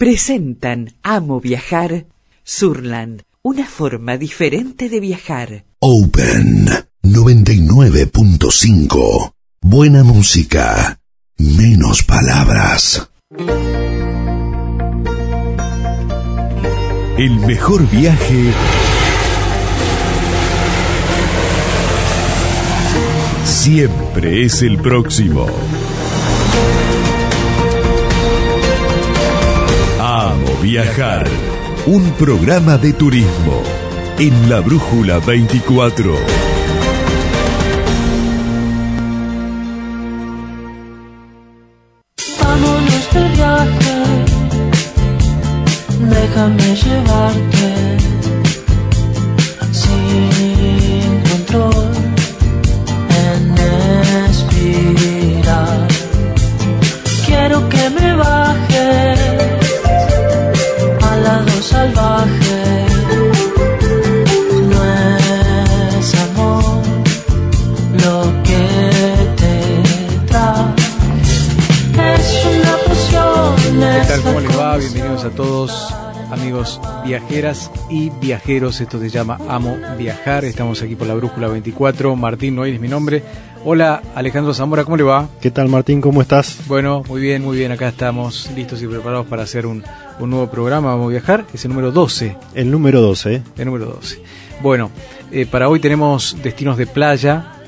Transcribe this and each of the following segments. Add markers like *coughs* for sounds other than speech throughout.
presentan Amo Viajar, Surland, una forma diferente de viajar. Open 99.5. Buena música, menos palabras. El mejor viaje siempre es el próximo. Viajar. Un programa de turismo en la Brújula 24. Vámonos de viaje, déjame llevarte a todos, amigos viajeras y viajeros. Esto se llama Amo Viajar. Estamos aquí por la Brújula 24. Martín Noel es mi nombre. Hola, Alejandro Zamora, ¿cómo le va? ¿Qué tal Martín? ¿Cómo estás? Bueno, muy bien, muy bien. Acá estamos listos y preparados para hacer un, un nuevo programa. Amo Viajar. Es el número 12. El número 12. ¿eh? El número 12. Bueno, eh, para hoy tenemos destinos de playa.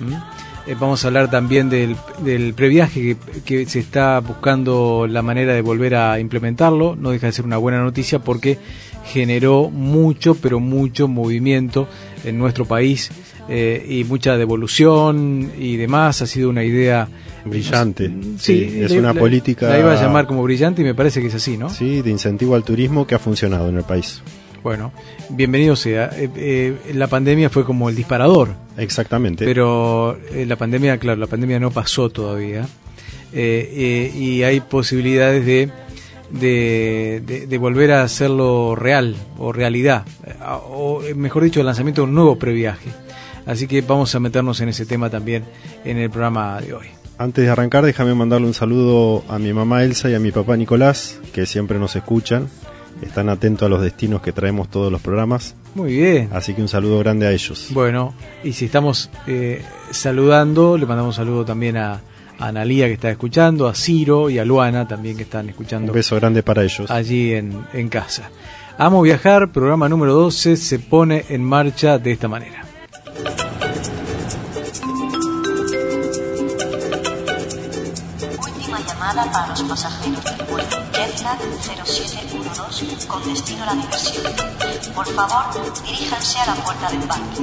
Eh, vamos a hablar también del, del previaje que, que se está buscando la manera de volver a implementarlo. No deja de ser una buena noticia porque generó mucho, pero mucho movimiento en nuestro país eh, y mucha devolución y demás. Ha sido una idea Brillante. Sí, Sí, es la- una la- política- La iba a llamar como brillante y me parece que es así, ¿no? Sí, de incentivo al turismo que ha funcionado en el país. Bueno, bienvenido sea. Eh, eh, la pandemia fue como el disparador. Exactamente. Pero eh, la pandemia, claro, la pandemia no pasó todavía. Y hay posibilidades de, de, de- de volver a hacerlo real o realidad. O mejor dicho, el lanzamiento de un nuevo previaje. Así que vamos a meternos en ese tema también en el programa de hoy. Antes de arrancar, déjame mandarle un saludo a mi mamá Elsa y a mi papá Nicolás, que siempre nos escuchan. Están atentos a los destinos que traemos todos los programas. Muy bien. Así que un saludo grande a ellos. Bueno, y si estamos eh, saludando, le mandamos un saludo también a, a Analía que está escuchando, a Ciro y a Luana también que están Un escuchando beso grande para ellos. allí en, en casa. Amo viajar, programa número 12, se pone en marcha de esta manera. Última llamada para del vuelo Jetlag 0712 con destino a la diversión. Por favor, diríjanse a la puerta del parque.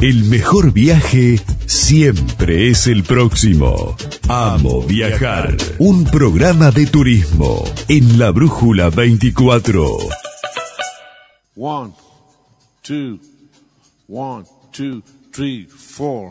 El mejor viaje siempre es el próximo. Amo viajar. Un programa de turismo en la Brújula 24. One, two, one, two, three, four.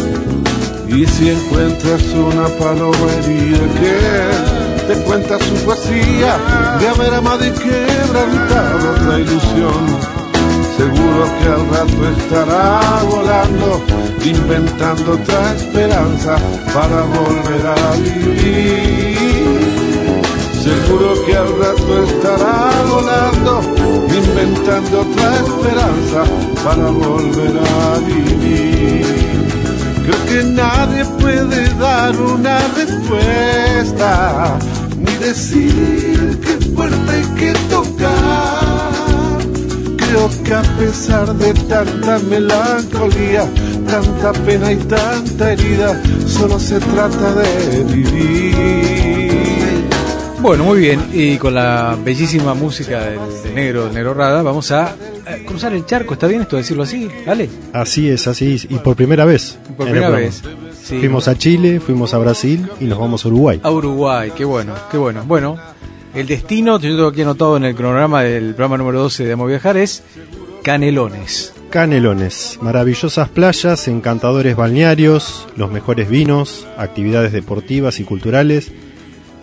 Y si encuentras una paloma herida que te cuenta su poesía de haber amado y quebrantado otra ilusión, seguro que al rato estará volando, inventando otra esperanza para volver a vivir. Seguro que al rato estará volando, inventando otra esperanza para volver a vivir. Creo que nadie puede dar una respuesta, ni decir qué puerta hay que tocar. Creo que a pesar de tanta melancolía, tanta pena y tanta herida, solo se trata de vivir. Bueno, muy bien, y con la bellísima música del, del negro, del negro Rada, vamos a eh, cruzar el charco, ¿está bien esto decirlo así? ¿Vale? Así es, así es. Y por primera vez. por primera vez. Sí. Fuimos a Chile, fuimos a Brasil y nos vamos a Uruguay. A Uruguay, qué bueno, qué bueno. Bueno, el destino, yo tengo aquí anotado en el cronograma del programa número 12 de Amo Viajar, es Canelones. Canelones, maravillosas playas, encantadores balnearios, los mejores vinos, actividades deportivas y culturales,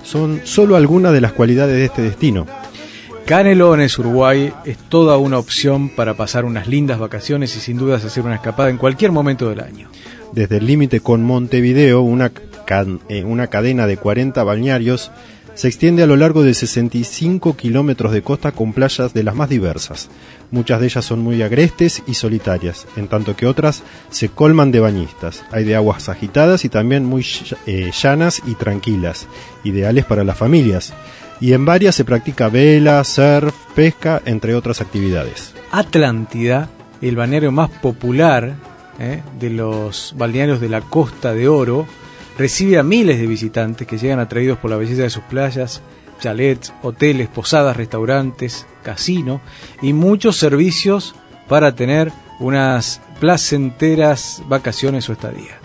son solo algunas de las cualidades de este destino. Canelones, Uruguay, es toda una opción para pasar unas lindas vacaciones y sin dudas hacer una escapada en cualquier momento del año. Desde el límite con Montevideo, una, eh, una cadena de 40 balnearios se extiende a lo largo de 65 kilómetros de costa con playas de las más diversas. Muchas de ellas son muy agrestes y solitarias, en tanto que otras se colman de bañistas. Hay de aguas agitadas y también muy eh, llanas y tranquilas, ideales para las familias. Y en varias se practica vela, surf, pesca, entre otras actividades. Atlántida, el balneario más popular eh, de los balnearios de la Costa de Oro, recibe a miles de visitantes que llegan atraídos por la belleza de sus playas, chalets, hoteles, posadas, restaurantes, casino y muchos servicios para tener unas placenteras vacaciones o estadía.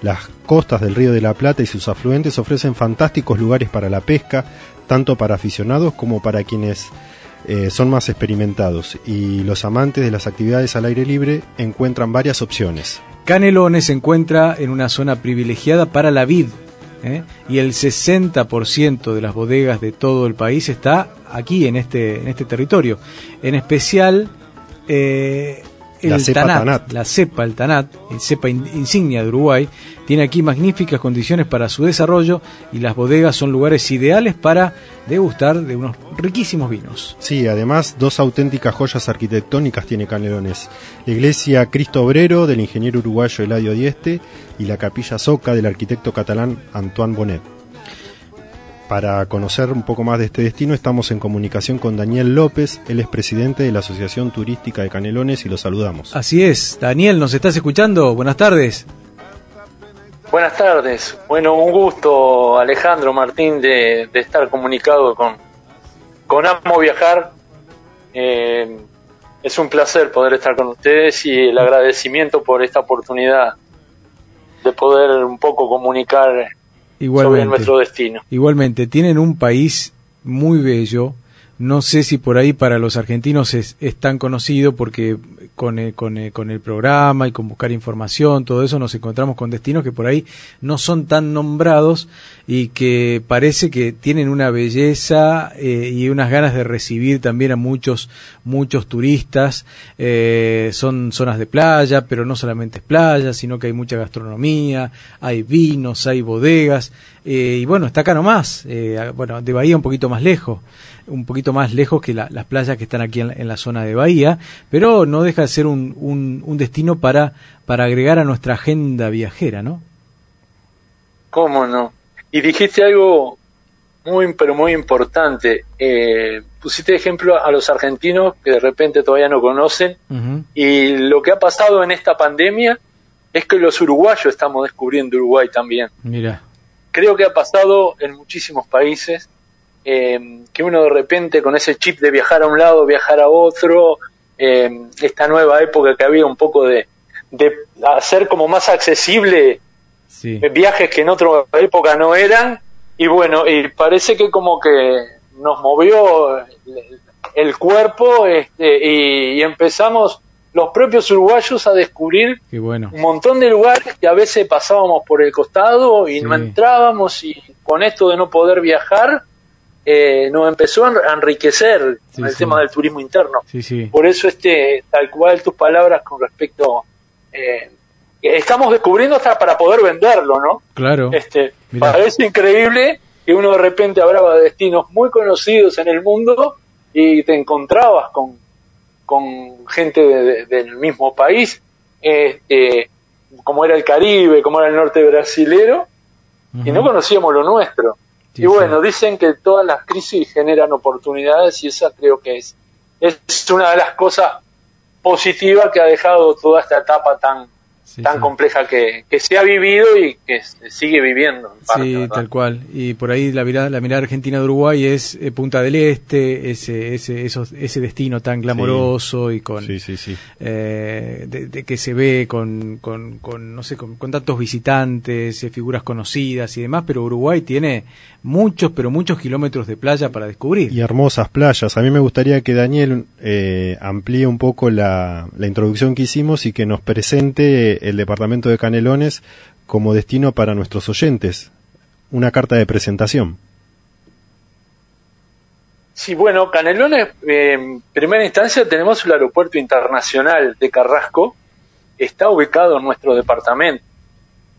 Las costas del Río de la Plata y sus afluentes ofrecen fantásticos lugares para la pesca, tanto para aficionados como para quienes eh, son más experimentados. Y los amantes de las actividades al aire libre encuentran varias opciones. Canelones se encuentra en una zona privilegiada para la vid ¿eh? y el 60% de las bodegas de todo el país está aquí en este, en este territorio. En especial eh, el La cepa Tanat, Tanat. la cepa, el Tanat, el cepa in- insignia de Uruguay, tiene aquí magníficas condiciones para su desarrollo y las bodegas son lugares ideales para degustar de unos riquísimos vinos. Sí, además, dos auténticas joyas arquitectónicas tiene Canelones. La iglesia Cristo Obrero del ingeniero uruguayo Eladio Dieste y la capilla Soca del arquitecto catalán Antoine Bonet. Para conocer un poco más de este destino estamos en comunicación con Daniel López, él es presidente de la Asociación Turística de Canelones y lo saludamos. Así es, Daniel, ¿nos estás escuchando? Buenas tardes. Buenas tardes. Bueno, un gusto, Alejandro Martín, de, de estar comunicado con, con Amo Viajar. Eh, es un placer poder estar con ustedes y el agradecimiento por esta oportunidad de poder un poco comunicar sobre Igualmente. nuestro destino. Igualmente, tienen un país muy bello. No sé si por ahí para los argentinos es, es tan conocido porque con el, con, el, con el programa y con buscar información, todo eso nos encontramos con destinos que por ahí no son tan nombrados y que parece que tienen una belleza eh, y unas ganas de recibir también a muchos muchos turistas. Eh, son zonas de playa, pero no solamente es playa, sino que hay mucha gastronomía, hay vinos, hay bodegas. Eh, y bueno, está acá nomás, eh, bueno, de Bahía un poquito más lejos, un poquito más lejos que la- las playas que están aquí en la, en la zona de Bahía, pero no deja de ser un, un, un destino para, para agregar a nuestra agenda viajera, ¿no? ¿Cómo no? Y dijiste algo muy, pero muy importante. Eh, pusiste ejemplo a los argentinos que de repente todavía no conocen. Y lo que ha pasado en esta pandemia es que los uruguayos estamos descubriendo Uruguay también. Mira, Creo que ha pasado en muchísimos países eh, que uno de repente con ese chip de viajar a un lado, viajar a otro, eh, esta nueva época que había un poco de, de hacer como más accesible sí. viajes que en otra época no eran y bueno y parece que como que nos movió el, el cuerpo este, y, y empezamos los propios uruguayos a descubrir bueno. un montón de lugares que a veces pasábamos por el costado y Sí. no entrábamos y con esto de no poder viajar eh, nos empezó a enriquecer Sí, el sí. tema del turismo interno por eso este tal cual tus palabras con respecto eh, estamos descubriendo hasta para poder venderlo no Claro. este Mirá. parece increíble que uno de repente hablaba de destinos muy conocidos en el mundo y te encontrabas con con gente de- de- del mismo país este como era el Caribe como era el norte brasilero y no conocíamos lo nuestro Sí, y bueno, sí. dicen que todas las crisis generan oportunidades y esa creo que es, es una de las cosas positivas que ha dejado toda esta etapa tan, Sí, tan sí. compleja que, que se ha vivido y que se sigue viviendo. en parte, Sí, ¿verdad? tal cual. Y por ahí la mirada, la mirada argentina de Uruguay es eh, Punta del Este, ese, ese, esos- ese destino tan glamoroso y con Sí, sí, sí. eh, de, de que se ve con, con, con, no sé, con, con tantos visitantes, eh, figuras conocidas y demás, pero Uruguay tiene muchos, pero muchos kilómetros de playa para descubrir. Y hermosas playas. A mí me gustaría que Daniel eh, amplíe un poco la, la introducción que hicimos y que nos presente el departamento de Canelones como destino para nuestros oyentes. Una carta de presentación. Sí, bueno, Canelones, eh, en primera instancia tenemos el aeropuerto internacional de Carrasco, está ubicado en nuestro departamento,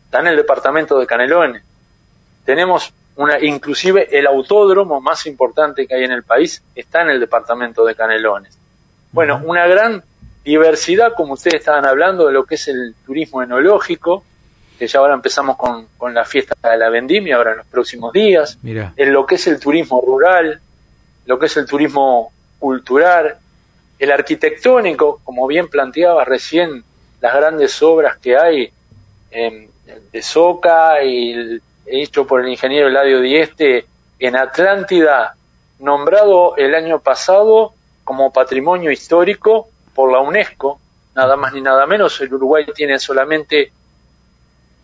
está en el departamento de Canelones. Tenemos una, inclusive el autódromo más importante que hay en el país está en el departamento de Canelones. Bueno, una gran diversidad, como ustedes estaban hablando, de lo que es el turismo enológico, que ya ahora empezamos con, con la fiesta de la vendimia, ahora en los próximos días Mira, en lo que es el turismo rural, lo que es el turismo cultural, el arquitectónico, como bien planteaba recién, las grandes obras que hay eh, de Soca y el- hecho por el ingeniero Eladio Dieste en Atlántida, nombrado el año pasado como patrimonio histórico por la UNESCO, nada más ni nada menos. El Uruguay tiene solamente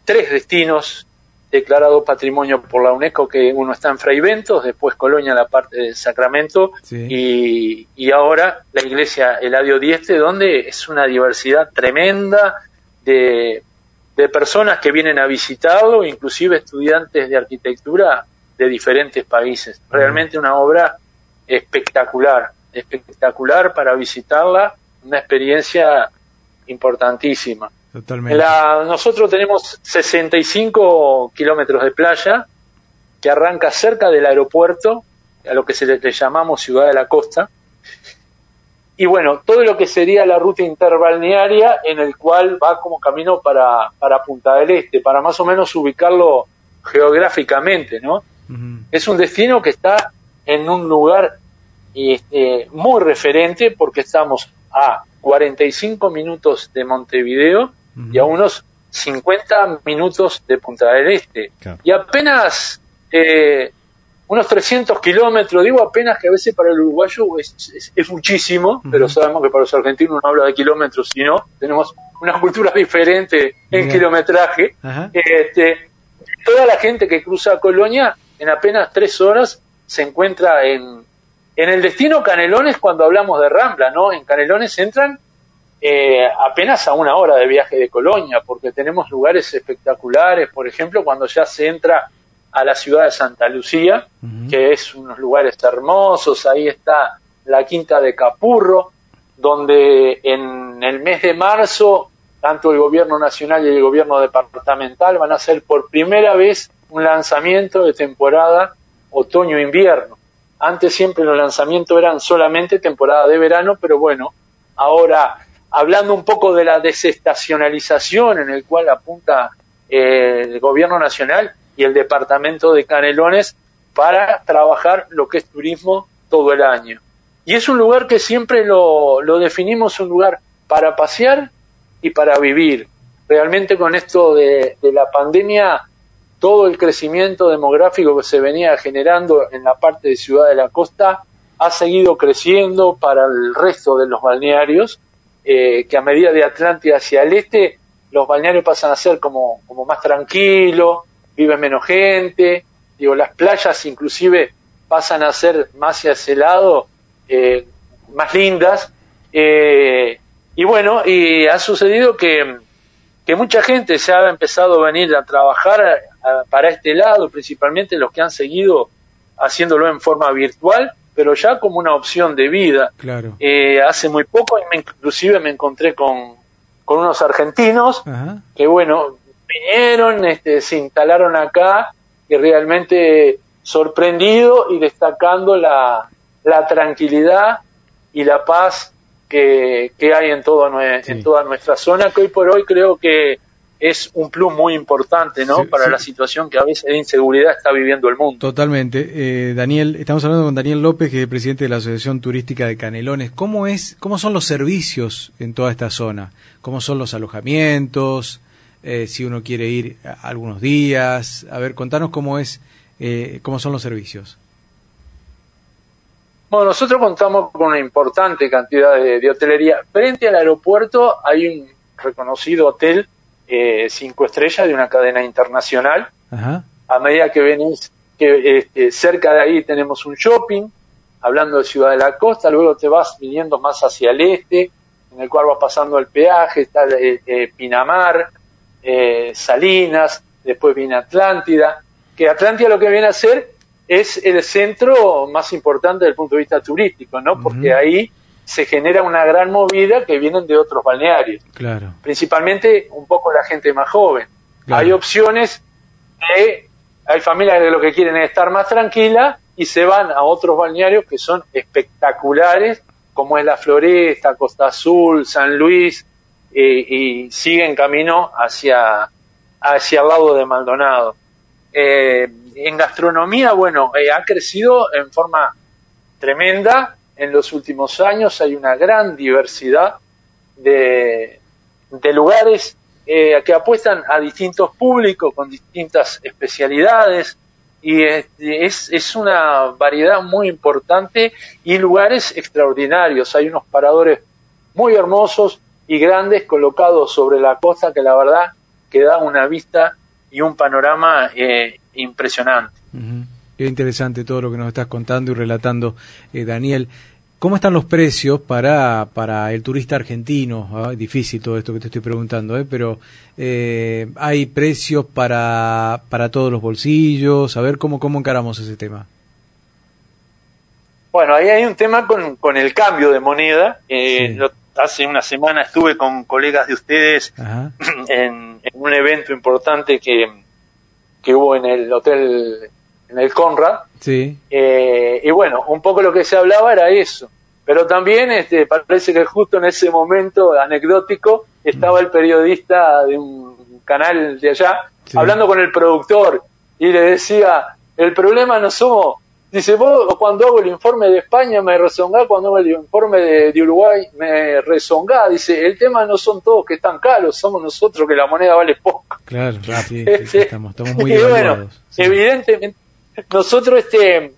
tres destinos declarados patrimonio por la UNESCO, que uno está en Fraiventos, después Colonia, la parte de Sacramento, Sí. y, y ahora la iglesia Eladio Dieste, donde es una diversidad tremenda de, de personas que vienen a visitarlo, inclusive estudiantes de arquitectura de diferentes países. Realmente una obra espectacular, espectacular para visitarla, una experiencia importantísima. totalmente. La- nosotros tenemos 65 kilómetros de playa que arranca cerca del aeropuerto, a lo que se le, le llamamos Ciudad de la Costa. Y bueno, todo lo que sería la ruta interbalnearia en el cual va como camino para, para Punta del Este, para más o menos ubicarlo geográficamente, ¿no? Es un destino que está en un lugar este, muy referente porque estamos a 45 minutos de Montevideo y a unos 50 minutos de Punta del Este. Claro. Y apenas eh, unos 300 kilómetros, digo apenas que a veces para el uruguayo es, es- es muchísimo, pero sabemos que para los argentinos no habla de kilómetros, sino tenemos una cultura diferente en Bien. kilometraje. Este, toda la gente que cruza Colonia en apenas tres horas se encuentra en, en el destino Canelones cuando hablamos de Rambla, ¿no? En Canelones entran eh, apenas a una hora de viaje de Colonia, porque tenemos lugares espectaculares, por ejemplo, cuando ya se entra a la ciudad de Santa Lucía, que es unos lugares hermosos, ahí está la quinta de Capurro, donde en el mes de marzo tanto el gobierno nacional y el gobierno departamental van a hacer por primera vez un lanzamiento de temporada otoño-invierno. Antes siempre los lanzamientos eran solamente temporada de verano, pero bueno, ahora hablando un poco de la desestacionalización en el cual apunta eh, el gobierno nacional y el departamento de Canelones para trabajar lo que es turismo todo el año. Y es un lugar que siempre lo, lo definimos un lugar para pasear y para vivir. Realmente con esto de, de la pandemia, todo el crecimiento demográfico que se venía generando en la parte de Ciudad de la Costa ha seguido creciendo para el resto de los balnearios, eh, que a medida de Atlántida hacia el este, los balnearios pasan a ser como, como más tranquilos, vive menos gente, digo, las playas inclusive pasan a ser más hacia ese lado, eh, más lindas, eh, y bueno, y ha sucedido que, que mucha gente se ha empezado a venir a trabajar para este lado, principalmente los que han seguido haciéndolo en forma virtual, pero ya como una opción de vida. Claro. Eh, hace muy poco, inclusive me encontré con, con unos argentinos Ajá. que bueno, vinieron, este, se instalaron acá y realmente sorprendido y destacando la, la tranquilidad y la paz que, que hay en, todo, Sí. en toda nuestra zona, que hoy por hoy creo que es un plus muy importante, ¿no? Sí, Para sí. la situación que a veces de inseguridad está viviendo el mundo. Totalmente. Eh, Daniel, estamos hablando con Daniel López, que es presidente de la Asociación Turística de Canelones. ¿Cómo es, cómo son los servicios en toda esta zona? ¿Cómo son los alojamientos? Eh, si uno quiere ir a- algunos días, a ver, contanos cómo es, eh, cómo son los servicios. Bueno, nosotros contamos con una importante cantidad de, de hotelería. Frente al aeropuerto hay un reconocido hotel eh, cinco estrellas de una cadena internacional. Ajá. A medida que venís, que este, cerca de ahí tenemos un shopping, hablando de Ciudad de la Costa, luego te vas viniendo más hacia el este, en el cual vas pasando el peaje, está eh, eh, Pinamar, eh, Salinas, después viene Atlántida, que Atlántida lo que viene a ser es el centro más importante desde el punto de vista turístico, ¿no? Porque ahí se genera una gran movida que vienen de otros balnearios Claro. principalmente un poco la gente más joven. Claro. Hay opciones de, hay familias que lo que quieren es estar más tranquila y se van a otros balnearios que son espectaculares, como es la Floresta, Costa Azul, San Luis, eh, y siguen camino hacia, hacia el lado de Maldonado. Eh, en gastronomía, bueno, eh, ha crecido en forma tremenda en los últimos años, hay una gran diversidad de, lugares eh, que apuestan a distintos públicos con distintas especialidades y es, es, es una variedad muy importante y lugares extraordinarios. Hay unos paradores muy hermosos y grandes colocados sobre la costa que la verdad que da una vista y un panorama eh, impresionante. Qué interesante todo lo que nos estás contando y relatando, eh, Daniel. ¿Cómo están los precios para, para el turista argentino? Difícil todo esto que te estoy preguntando, ¿eh? pero eh, ¿hay precios para, para todos los bolsillos? A ver, ¿cómo, cómo encaramos ese tema? Bueno, ahí hay un tema con, con el cambio de moneda. Eh, Sí. hace una semana estuve con colegas de ustedes *clears throat* en, en un evento importante que, que hubo en el hotel, en el Conrad. Sí, Eh, y bueno, un poco lo que se hablaba era eso. Pero también este, parece que justo en ese momento anecdótico estaba el periodista de un canal de allá Sí. hablando con el productor y le decía, el problema no somos, dice, vos cuando hago el informe de España me rezongá, cuando hago el informe de, de Uruguay me rezongá, dice, el tema no son todos que están caros, somos nosotros que la moneda vale poco. claro, *laughs* sí, sí, estamos, estamos muy y bueno, evidentemente, nosotros, este,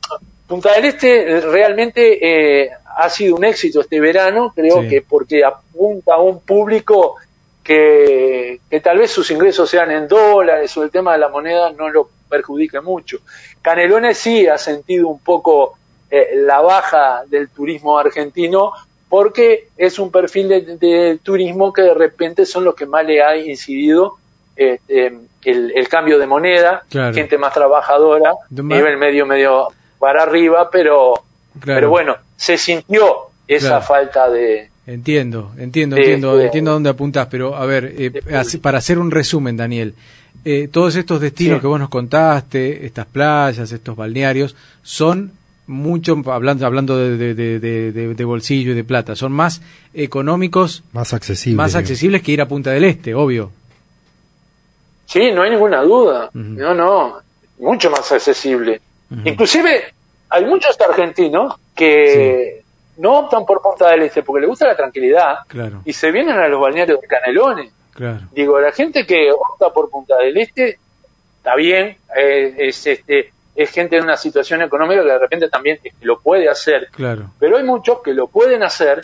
Punta del Este realmente eh, ha sido un éxito este verano, creo Sí. que porque apunta a un público que, que tal vez sus ingresos sean en dólares o el tema de la moneda no lo perjudique mucho. Canelones sí ha sentido un poco eh, la baja del turismo argentino porque es un perfil de, de turismo que de repente son los que más le ha incidido este, el, el cambio de moneda, Claro. gente más trabajadora, nivel medio, medio para arriba, pero, Claro. pero bueno, se sintió esa Claro. falta de... Entiendo, entiendo, de- entiendo, de- entiendo a dónde apuntás, pero a ver, eh, para hacer un resumen, Daniel, eh, todos estos destinos Sí. que vos nos contaste, estas playas, estos balnearios, son mucho, hablando, hablando de, de, de- de- de- de bolsillo y de plata, son más económicos, Más accesible. más digamos. accesibles que ir a Punta del Este, obvio. Sí, no hay ninguna duda. No, no, mucho más accesible. Inclusive hay muchos argentinos que no optan por Punta del Este porque les gusta la tranquilidad Claro, y se vienen a los balnearios de Canelones. claro, Digo, la gente que opta por Punta del Este está bien, eh, es este es gente en una situación económica que de repente también este, lo puede hacer, claro, pero hay muchos que lo pueden hacer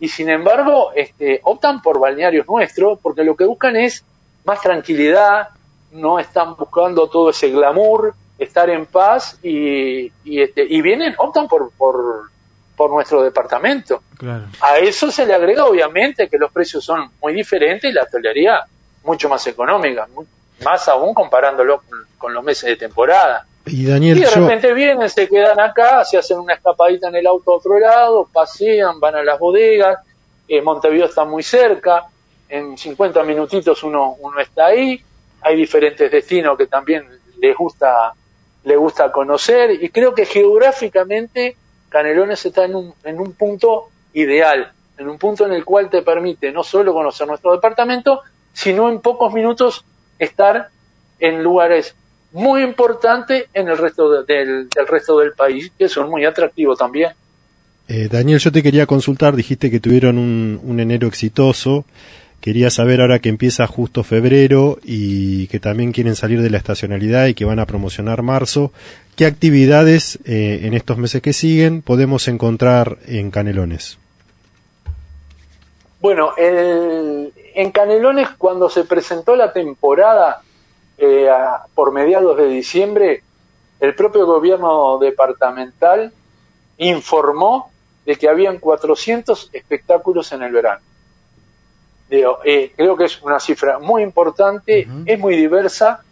y sin embargo este, optan por balnearios nuestros porque lo que buscan es más tranquilidad, no están buscando todo ese glamour, estar en paz y, y, este, y vienen, optan por, por, por nuestro departamento. claro. A eso se le agrega obviamente que los precios son muy diferentes y la hotelería mucho más económica, más aún comparándolo con, con los meses de temporada. Y Y Daniel, de yo, repente vienen, se quedan acá, se hacen una escapadita en el auto a otro lado, pasean, van a las bodegas, eh, Montevideo está muy cerca, en 50 minutitos uno, uno está ahí, hay diferentes destinos que también les gusta, les gusta conocer y creo que geográficamente Canelones está en un, en un punto ideal, en un punto en el cual te permite no solo conocer nuestro departamento, sino en pocos minutos estar en lugares muy importantes en el resto de- del, del resto del país, que son muy atractivos también. Eh, Daniel, yo te quería consultar, dijiste que tuvieron un enero exitoso. Quería saber ahora que empieza justo febrero y que también quieren salir de la estacionalidad y que van a promocionar marzo. ¿Qué actividades eh, en estos meses que siguen podemos encontrar en Canelones? Bueno, el- en Canelones cuando se presentó la temporada eh, por mediados de diciembre, el propio gobierno departamental informó de que habían 400 espectáculos en el verano. Digo, eh, creo que es una cifra muy importante, es muy diversa.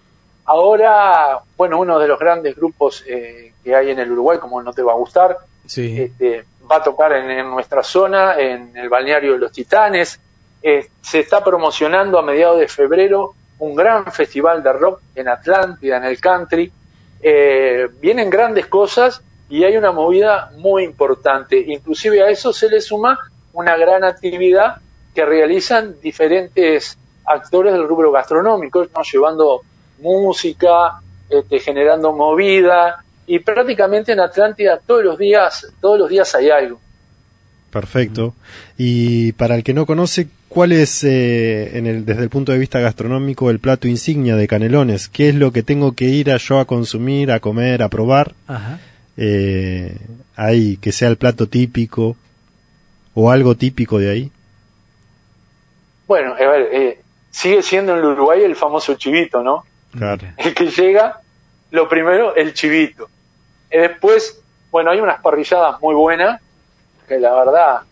Ahora, bueno, uno de los grandes grupos eh, que hay en el Uruguay, como no te va a gustar, Sí. este, va a tocar en, en nuestra zona, en el balneario de los Titanes. Eh, se está promocionando a mediados de febrero un gran festival de rock en Atlántida, en el country. Eh, vienen grandes cosas y hay una movida muy importante. Inclusive a eso se le suma una gran actividad que realizan diferentes actores del rubro gastronómico, ¿no? llevando música, este, generando movida y prácticamente en Atlántida todos los días, todos los días hay algo. Perfecto. Y para el que no conoce, ¿cuál es, eh, en el, desde el punto de vista gastronómico, el plato insignia de Canelones? ¿Qué es lo que tengo que ir a yo a consumir, a comer, a probar? Ajá. Eh, ahí, que sea el plato típico o algo típico de ahí. Bueno, a ver, eh, sigue siendo en el Uruguay el famoso chivito, ¿no? Claro. El que llega, lo primero, el chivito. Y después, bueno, hay unas parrilladas muy buenas, que la verdad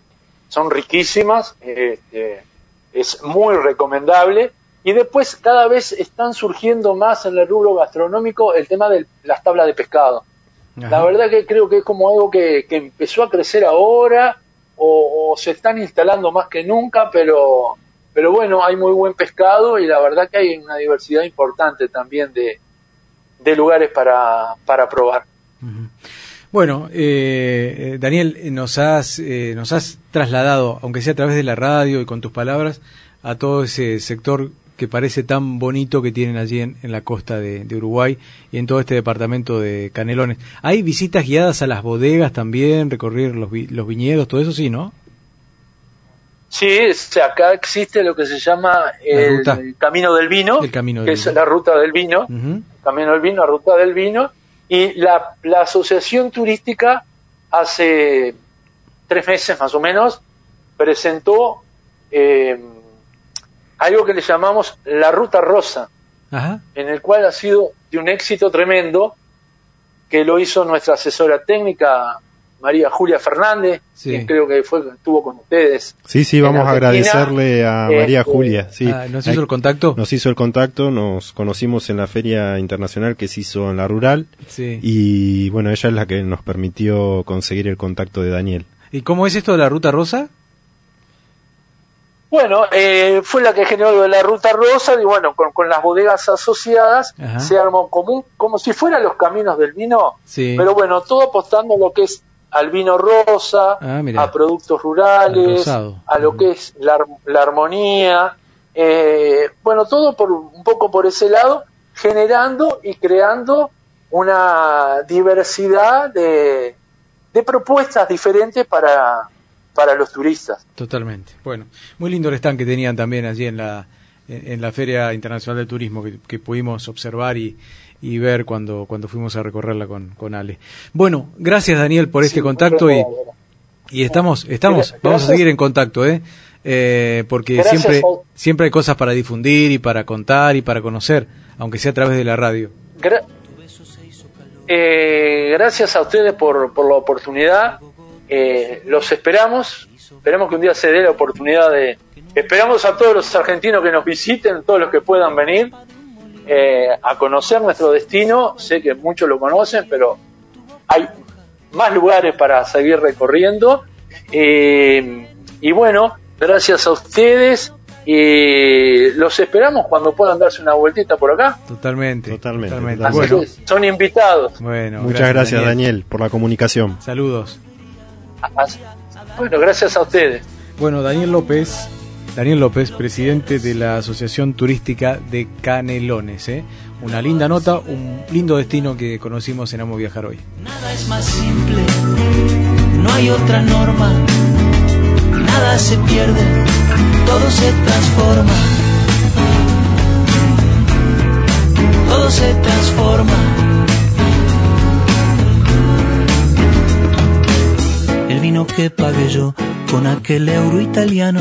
son riquísimas, este, es muy recomendable. Y después cada vez están surgiendo más en el rubro gastronómico el tema de las tablas de pescado. La verdad que creo que es como algo que, que empezó a crecer ahora o, o se están instalando más que nunca, pero, pero bueno, hay muy buen pescado y la verdad que hay una diversidad importante también de, de lugares para, para probar. Bueno, eh, Daniel, nos has, eh, nos has trasladado, aunque sea a través de la radio y con tus palabras, a todo ese sector que parece tan bonito que tienen allí en, en la costa de, de Uruguay y en todo este departamento de Canelones. ¿Hay visitas guiadas a las bodegas también, recorrer los, vi- los viñedos, todo eso sí, no? Sí, o sea, acá existe lo que se llama el. Camino del Vino, que es la ruta del vino. Camino del Vino, la ruta del vino, y la, la asociación turística hace tres meses más o menos presentó eh, algo que le llamamos la Ruta Rosa, Ajá. en el cual ha sido de un éxito tremendo, que lo hizo nuestra asesora técnica, María Julia Fernández, Sí. que creo que fue estuvo con ustedes. Sí, sí, vamos a agradecerle a María este, Julia. Sí. Ah, ¿Nos hizo el contacto? Nos hizo el contacto, nos conocimos en la feria internacional que se hizo en la rural Sí. y bueno, ella es la que nos permitió conseguir el contacto de Daniel. ¿Y cómo es esto de la Ruta Rosa? Bueno, eh, fue la que generó lo de la Ruta Rosa y bueno, con, con las bodegas asociadas Ajá. se armó como, un- como si fueran los caminos del vino, Sí. pero bueno, todo apostando a lo que es al vino rosa, Ah, a productos Al rurales, a lo que es la, la armonía, eh, bueno, todo por un poco por ese lado, generando y creando una diversidad de, de propuestas diferentes para, para los turistas. Totalmente. Bueno, muy lindo el stand que tenían también allí en la, en, en la Feria Internacional del Turismo que, que pudimos observar y, y ver cuando, cuando fuimos a recorrerla con, con Ale. Bueno, gracias Daniel por este contacto y, y estamos, estamos, Gracias. vamos a seguir en contacto, ¿eh? Eh, porque Gracias siempre, siempre hay cosas para difundir y para contar y para conocer, aunque sea a través de la radio. Gra- eh, gracias a ustedes por, por la oportunidad. Eh, los esperamos. Esperemos que un día se dé la oportunidad de. Esperamos a todos los argentinos que nos visiten, todos los que puedan venir eh, a conocer nuestro destino. Sé que muchos lo conocen, pero hay más lugares para seguir recorriendo. Eh, y bueno, gracias a ustedes. Y los esperamos cuando puedan darse una vueltita por acá. Totalmente. Totalmente, totalmente. Así Bueno, que son invitados. bueno, Muchas gracias, Daniel. por la comunicación. Saludos. Bueno, gracias a ustedes. Bueno, Daniel López, Daniel López, presidente de la Asociación Turística de Canelones. ¿eh? Una linda nota, un lindo destino que conocimos en Amo Viajar hoy. Nada es más simple, no hay otra norma, nada se pierde, todo se transforma. Todo se transforma. El vino que pagué yo con aquel euro italiano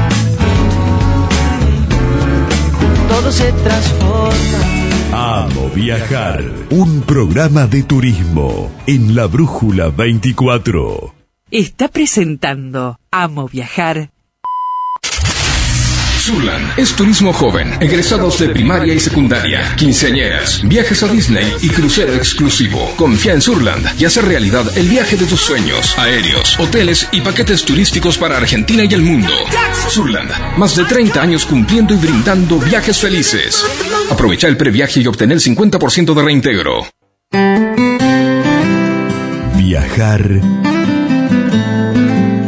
Se transforma. Amo Viajar, un programa de turismo en la Brújula 24. Está presentando Amo Viajar Surland es turismo joven, egresados de primaria y secundaria, quinceañeras, viajes a Disney y crucero exclusivo. Confía en Surland y hace realidad el viaje de tus sueños, aéreos, hoteles y paquetes turísticos para Argentina y el mundo. Surland, más de 30 años cumpliendo y brindando viajes felices. Aprovecha el previaje y obtener el 50% de reintegro. Viajar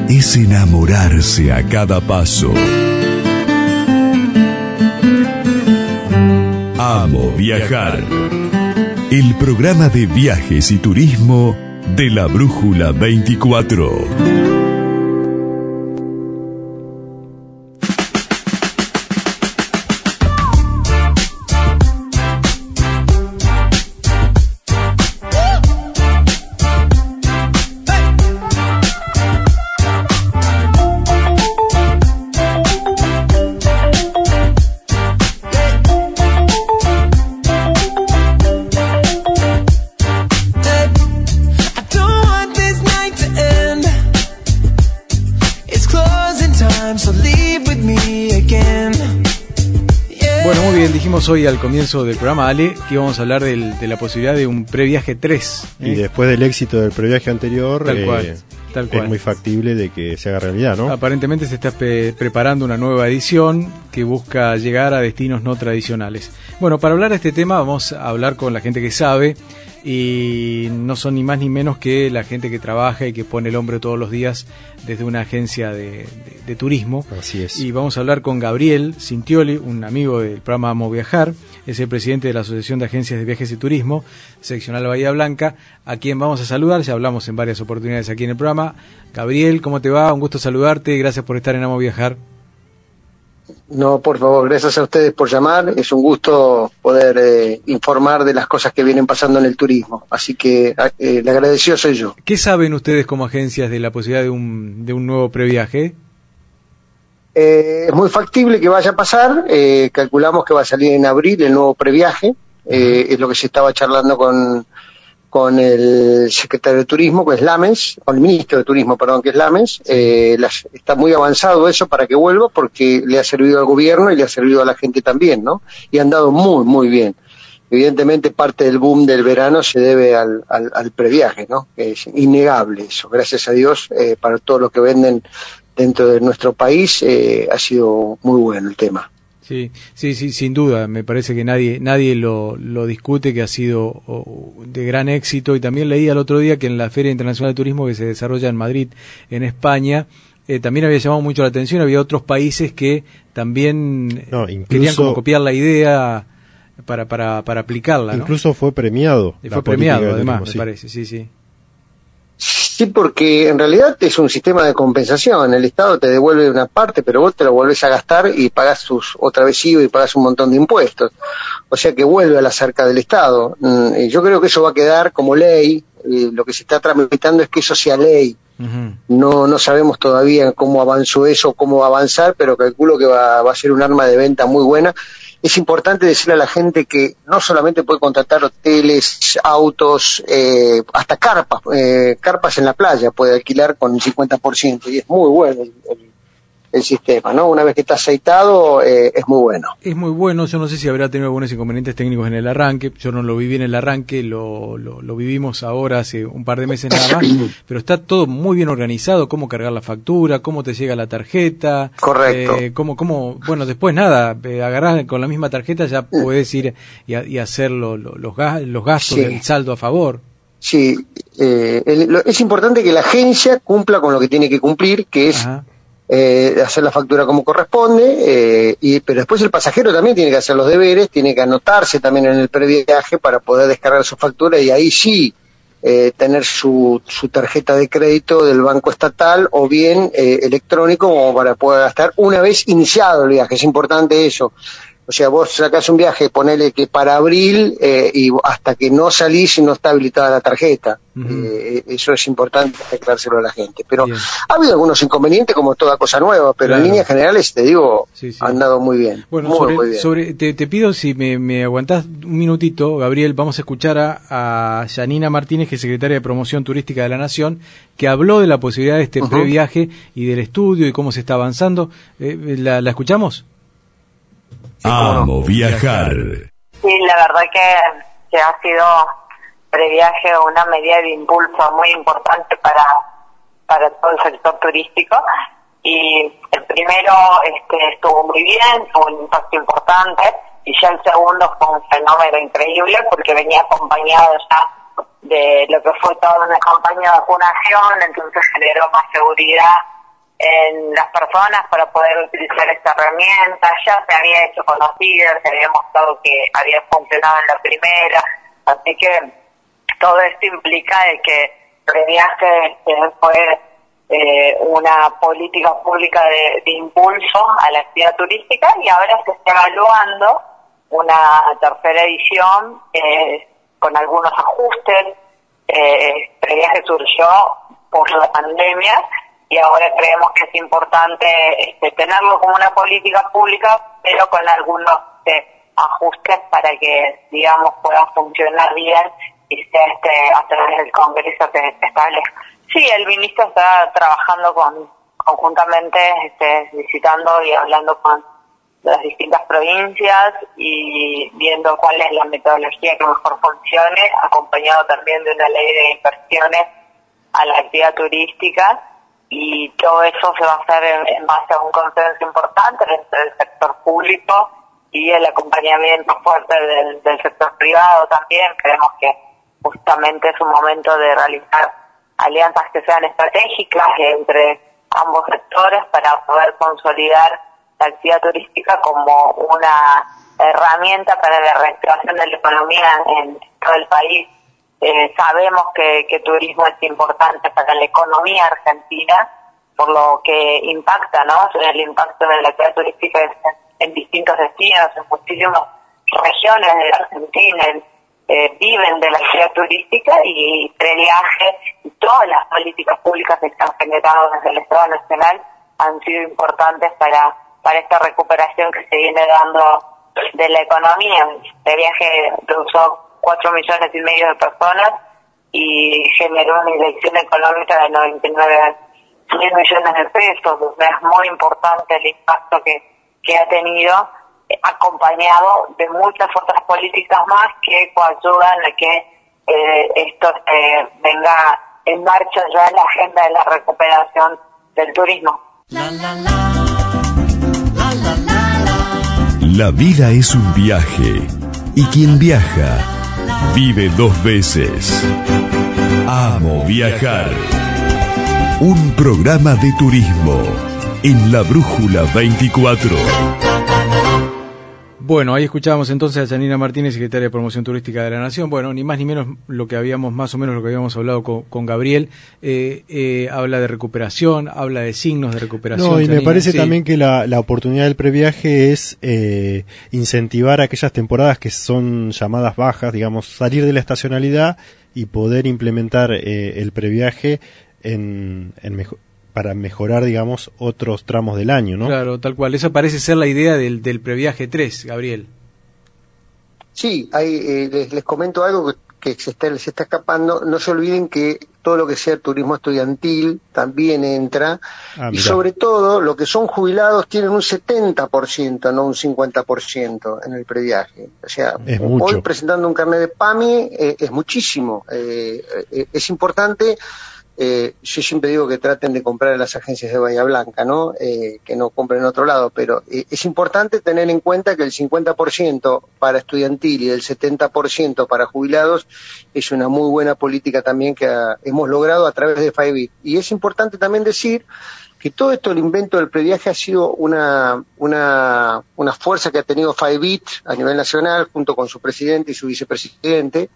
es enamorarse a cada paso. Amo Viajar. El programa de viajes y turismo de la Brújula 24. Hoy al comienzo del programa, Ale, que íbamos a hablar del, de la posibilidad de un previaje 3. ¿eh? Y después del éxito del previaje anterior, tal cual, eh, tal cual. es muy factible de que se haga realidad, ¿no? Aparentemente se está preparando una nueva edición que busca llegar a destinos no tradicionales. Bueno, para hablar de este tema vamos a hablar con la gente que sabe y no son ni más ni menos que la gente que trabaja y que pone el hombre todos los días desde una agencia de, turismo. Así es. Y vamos a hablar con Gabriel Cintioli, un amigo del programa Amo Viajar, es el presidente de la Asociación de Agencias de Viajes y Turismo, seccional Bahía Blanca, a quien vamos a saludar, ya hablamos en varias oportunidades aquí en el programa. Gabriel, ¿cómo te va? Un gusto saludarte, gracias por estar en Amo Viajar. No, por favor, gracias a ustedes por llamar. Es un gusto poder eh, informar de las cosas que vienen pasando en el turismo. Así que eh, le agradecido soy yo. ¿Qué saben ustedes como agencias de la posibilidad de un, de un nuevo previaje? Eh, es muy factible que vaya a pasar. calculamos que va a salir en abril el nuevo previaje. es lo que se estaba charlando con, con el secretario de Turismo, que es Lames, con el ministro de Turismo, perdón, que es Lames. Eh, está muy avanzado eso para que vuelva porque le ha servido al gobierno y le ha servido a la gente también, ¿no? Y han dado muy, muy bien. Evidentemente parte del boom del verano se debe al, al, previaje, ¿no? Es innegable eso. Gracias a Dios, eh, para todo lo que venden dentro de nuestro país, eh, ha sido muy bueno el tema. Sí, sí, sí, sin duda. Me parece que nadie, nadie lo, lo discute, que ha sido de gran éxito. Y también leí el otro día que en la Feria Internacional de Turismo que se desarrolla en Madrid, en España, eh, también había llamado mucho la atención. Había otros países que también querían como copiar la idea para, para, para aplicarla. Incluso fue premiado. fue premiado, además, me parece, sí, sí. Sí, porque en realidad es un sistema de compensación. El Estado te devuelve una parte, pero vos te lo volvés a gastar y pagás tus otra vez IVA y pagás un montón de impuestos. O sea que vuelve a la cerca del Estado. Mm, y yo creo que eso va a quedar como ley. Y lo que se está tramitando es que eso sea ley. No, no sabemos todavía cómo avanzó eso, cómo va a avanzar, pero calculo que va, va a ser un arma de venta muy buena es importante decirle a la gente que no solamente puede contratar hoteles, autos, eh, hasta carpas, eh, carpas en la playa puede alquilar con un 50% y es muy bueno el, el sistema, ¿no? Una vez que está aceitado, eh, es muy bueno. Es muy bueno, yo no sé si habrá tenido algunos inconvenientes técnicos en el arranque, yo no lo viví en el arranque, lo, lo, vivimos ahora hace un par de meses nada más, *coughs* pero está todo muy bien organizado, cómo cargar la factura, cómo te llega la tarjeta. Correcto. Eh, cómo, cómo, bueno, después nada, eh, agarrás con la misma tarjeta, ya puedes ir y, hacer los, los gastos del saldo a favor. Sí, eh, es importante que la agencia cumpla con lo que tiene que cumplir, que es eh, hacer la factura como corresponde, eh, y, pero después el pasajero también tiene que hacer los deberes, tiene que anotarse también en el previaje para poder descargar su factura y ahí sí eh, tener su, su, tarjeta de crédito del banco estatal o bien eh, electrónico como para poder gastar una vez iniciado el viaje. Es importante eso. O sea, vos sacás un viaje, ponele que para abril eh, y hasta que no salís y no está habilitada la tarjeta. eh, eso es importante aclarárselo a la gente. Pero ha habido algunos inconvenientes como toda cosa nueva, pero en líneas generales te digo, han andado muy bien. Bueno, sobre, te, pido si me, me, aguantás un minutito, Gabriel, vamos a escuchar a, a Janina Martínez, que es secretaria de Promoción Turística de la Nación, que habló de la posibilidad de este previaje y del estudio y cómo se está avanzando. Eh, ¿la, ¿La escuchamos? Amo viajar. Sí, la verdad que, ha sido previaje una medida de impulso muy importante para, para todo el sector turístico. Y el primero este, estuvo muy bien, tuvo un impacto importante. Y ya el segundo fue un fenómeno increíble porque venía acompañado ya de lo que fue toda una campaña de vacunación, entonces generó más seguridad en las personas para poder utilizar esta herramienta. Ya se había hecho conocida, se había mostrado que había funcionado en la primera, así que todo esto implica de que Previaje fue eh, una política pública de, impulso a la actividad turística y ahora se está evaluando una tercera edición eh, con algunos ajustes. Eh, Previaje surgió por la pandemia y ahora creemos que es importante este, tenerlo como una política pública, pero con algunos este, ajustes para que, digamos, pueda funcionar bien y sea este, a través del Congreso que establezca. Sí, el ministro está trabajando con conjuntamente, este, visitando y hablando con las distintas provincias y viendo cuál es la metodología que mejor funcione, acompañado también de una ley de inversiones a la actividad turística y todo eso se va a hacer en, base a un consenso importante entre el sector público y el acompañamiento fuerte del, sector privado también. Creemos que justamente es un momento de realizar alianzas que sean estratégicas entre ambos sectores para poder consolidar la actividad turística como una herramienta para la reactivación de la economía en todo el país eh, sabemos que, que turismo es importante para la economía argentina, por lo que impacta, ¿no? El impacto de la actividad turística en, distintos destinos, en muchísimas regiones de la Argentina, eh, viven de la actividad turística y previaje y todas las políticas públicas que están generadas desde el Estado Nacional han sido importantes para, para esta recuperación que se viene dando de la economía. Previaje usó 4 millones y medio de personas y generó una inyección económica de 99 mil millones de pesos. es muy importante el impacto que, que ha tenido, eh, acompañado de muchas otras políticas más que ayudan a que eh, esto eh, venga en marcha ya en la agenda de la recuperación del turismo. La vida es un viaje y quien viaja Vive dos veces. Amo viajar. Un programa de turismo en la Brújula 24. Bueno, ahí escuchábamos entonces a Janina Martínez, secretaria de Promoción Turística de la Nación. Bueno, ni más ni menos lo que habíamos, más o menos lo que habíamos hablado con, Gabriel. Eh, eh, habla de recuperación, habla de signos de recuperación. No, y me parece también que la, la, oportunidad del previaje es eh, incentivar aquellas temporadas que son llamadas bajas, digamos, salir de la estacionalidad y poder implementar eh, el previaje en, en mejor para mejorar, digamos, otros tramos del año, ¿no? Claro, tal cual. Esa parece ser la idea del, del previaje 3, Gabriel. Sí, hay, eh, les, comento algo que, se, está, se está escapando. No se olviden que todo lo que sea turismo estudiantil también entra. Ah, y sobre todo, lo que son jubilados tienen un 70%, no un 50% en el previaje. O sea, hoy presentando un carnet de PAMI eh, es muchísimo. Eh, es importante eh, yo siempre digo que traten de comprar en las agencias de Bahía Blanca, ¿no? Eh, que no compren en otro lado, pero eh, es importante tener en cuenta que el 50% para estudiantil y el 70% para jubilados es una muy buena política también que hemos logrado a través de FIBIT. Y es importante también decir que todo esto, el invento del previaje, ha sido una, una, una fuerza que ha tenido FIBIT a nivel nacional, junto con su presidente y su vicepresidente